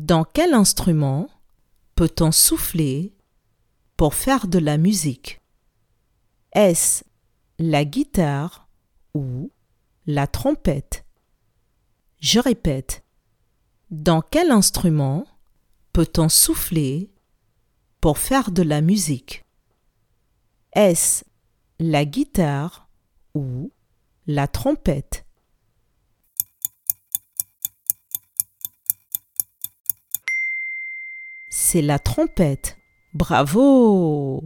Dans quel instrument peut-on souffler pour faire de la musique? Est-ce la guitare ou la trompette? Je répète. Dans quel instrument peut-on souffler pour faire de la musique? Est-ce la guitare ou la trompette? C'est la trompette. Bravo